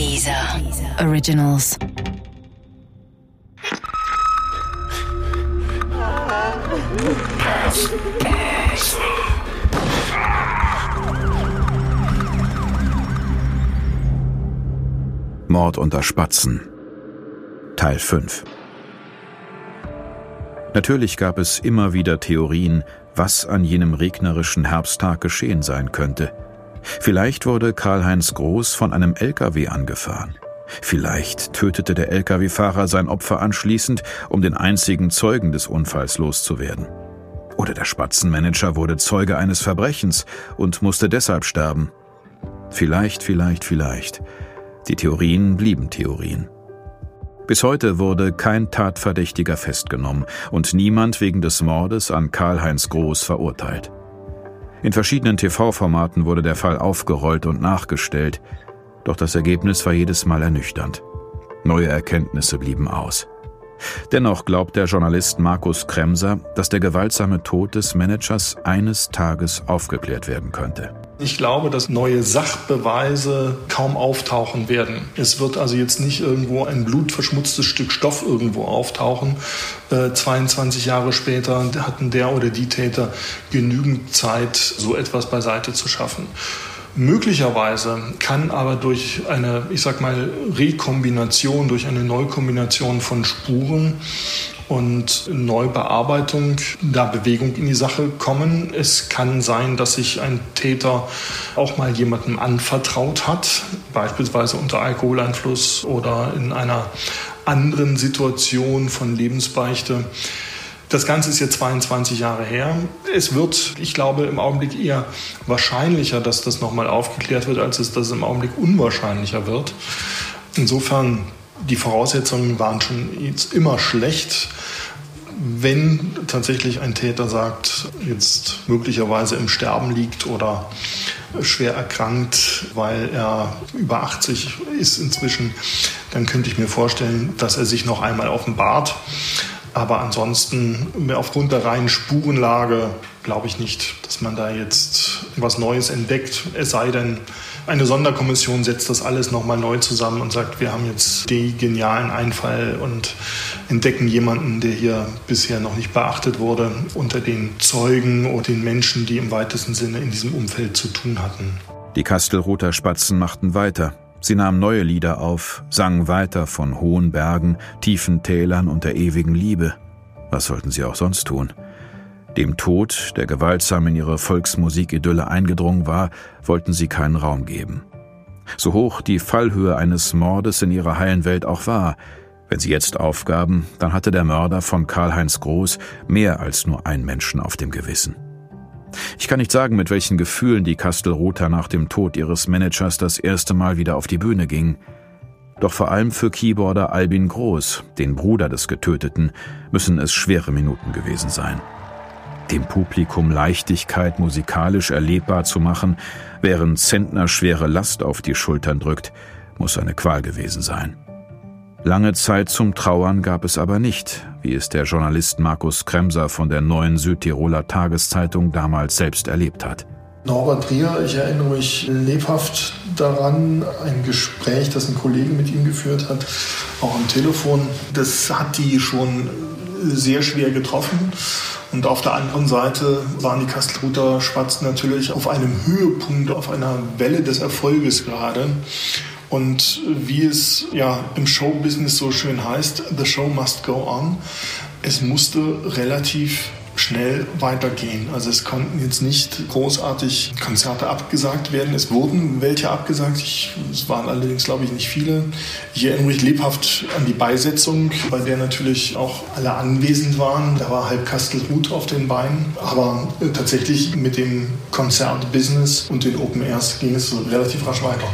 Dieser Originals. Mord unter Spatzen Teil 5 Natürlich gab es immer wieder Theorien, was an jenem regnerischen Herbsttag geschehen sein könnte. Vielleicht wurde Karl-Heinz Groß von einem LKW angefahren. Vielleicht tötete der LKW-Fahrer sein Opfer anschließend, um den einzigen Zeugen des Unfalls loszuwerden. Oder der Spatzenmanager wurde Zeuge eines Verbrechens und musste deshalb sterben. Vielleicht, vielleicht, vielleicht. Die Theorien blieben Theorien. Bis heute wurde kein Tatverdächtiger festgenommen und niemand wegen des Mordes an Karl-Heinz Groß verurteilt. In verschiedenen TV-Formaten wurde der Fall aufgerollt und nachgestellt, doch das Ergebnis war jedes Mal ernüchternd. Neue Erkenntnisse blieben aus. Dennoch glaubt der Journalist Markus Kremser, dass der gewaltsame Tod des Managers eines Tages aufgeklärt werden könnte. Ich glaube, dass neue Sachbeweise kaum auftauchen werden. Es wird also jetzt nicht irgendwo ein blutverschmutztes Stück Stoff irgendwo auftauchen. Äh, 22 Jahre später hatten der oder die Täter genügend Zeit, so etwas beiseite zu schaffen. Möglicherweise kann aber durch eine, ich sag mal, Rekombination, durch eine Neukombination von Spuren und Neubearbeitung da Bewegung in die Sache kommen. Es kann sein, dass sich ein Täter auch mal jemandem anvertraut hat, beispielsweise unter Alkoholeinfluss oder in einer anderen Situation von Lebensbeichte. Das Ganze ist jetzt 22 Jahre her. Es wird, ich glaube, im Augenblick eher wahrscheinlicher, dass das nochmal aufgeklärt wird, als es das im Augenblick unwahrscheinlicher wird. Insofern, die Voraussetzungen waren schon jetzt immer schlecht wenn tatsächlich ein Täter sagt, jetzt möglicherweise im Sterben liegt oder schwer erkrankt, weil er über 80 ist inzwischen, dann könnte ich mir vorstellen, dass er sich noch einmal offenbart. Aber ansonsten, aufgrund der reinen Spurenlage, glaube ich nicht, dass man da jetzt was Neues entdeckt. Es sei denn, eine Sonderkommission setzt das alles nochmal neu zusammen und sagt, wir haben jetzt den genialen Einfall und entdecken jemanden, der hier bisher noch nicht beachtet wurde, unter den Zeugen oder den Menschen, die im weitesten Sinne in diesem Umfeld zu tun hatten. Die Kastelruther Spatzen machten weiter. Sie nahmen neue Lieder auf, sangen weiter von hohen Bergen, tiefen Tälern und der ewigen Liebe. Was sollten sie auch sonst tun? Dem Tod, der gewaltsam in ihre Volksmusikidylle eingedrungen war, wollten sie keinen Raum geben. So hoch die Fallhöhe eines Mordes in ihrer heilen Welt auch war, wenn sie jetzt aufgaben, dann hatte der Mörder von Karl-Heinz Groß mehr als nur einen Menschen auf dem Gewissen. Ich kann nicht sagen, mit welchen Gefühlen die Kastelrother nach dem Tod ihres Managers das erste Mal wieder auf die Bühne ging. Doch vor allem für Keyboarder Albin Groß, den Bruder des Getöteten, müssen es schwere Minuten gewesen sein. Dem Publikum Leichtigkeit musikalisch erlebbar zu machen, während Zentner schwere Last auf die Schultern drückt, muss eine Qual gewesen sein. Lange Zeit zum Trauern gab es aber nicht, wie es der Journalist Markus Kremser von der neuen Südtiroler Tageszeitung damals selbst erlebt hat. Norbert Trier, ich erinnere mich lebhaft daran, ein Gespräch, das ein Kollege mit ihm geführt hat, auch am Telefon. Das hat die schon sehr schwer getroffen. Und auf der anderen Seite waren die Kastelruther Spatzen natürlich auf einem Höhepunkt, auf einer Welle des Erfolges gerade. Und wie es ja im Showbusiness so schön heißt, the show must go on. Es musste relativ schnell weitergehen. Also es konnten jetzt nicht großartig Konzerte abgesagt werden. Es wurden welche abgesagt. Ich, es waren allerdings, glaube ich, nicht viele. Ich erinnere mich lebhaft an die Beisetzung, bei der natürlich auch alle anwesend waren. Da war halb Kastelruth auf den Beinen. Aber äh, tatsächlich mit dem Konzertbusiness und den Open Airs ging es relativ rasch weiter.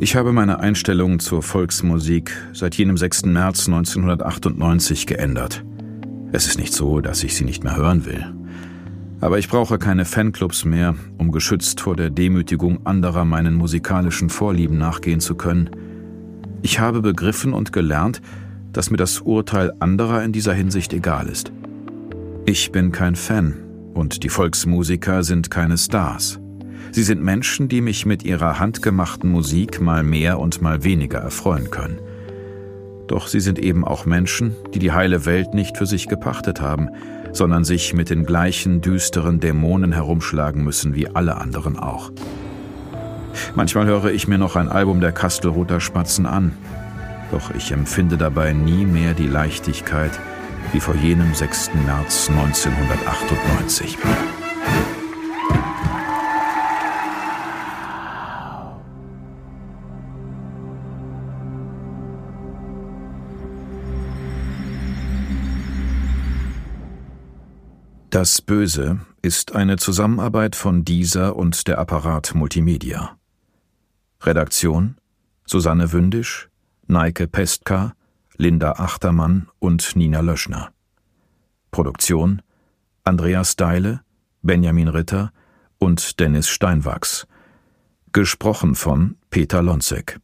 Ich habe meine Einstellung zur Volksmusik seit jenem 6. März 1998 geändert. Es ist nicht so, dass ich sie nicht mehr hören will. Aber ich brauche keine Fanclubs mehr, um geschützt vor der Demütigung anderer meinen musikalischen Vorlieben nachgehen zu können. Ich habe begriffen und gelernt, dass mir das Urteil anderer in dieser Hinsicht egal ist. Ich bin kein Fan und die Volksmusiker sind keine Stars. Sie sind Menschen, die mich mit ihrer handgemachten Musik mal mehr und mal weniger erfreuen können. Doch sie sind eben auch Menschen, die die heile Welt nicht für sich gepachtet haben, sondern sich mit den gleichen düsteren Dämonen herumschlagen müssen wie alle anderen auch. Manchmal höre ich mir noch ein Album der Kastelruther Spatzen an, doch ich empfinde dabei nie mehr die Leichtigkeit wie vor jenem 6. März 1998. Das Böse ist eine Zusammenarbeit von dieser und der Apparat Multimedia. Redaktion Susanne Wündisch, Neike Pestka, Linda Achtermann und Nina Löschner. Produktion Andreas Deile, Benjamin Ritter und Dennis Steinwachs. Gesprochen von Peter Lonzek.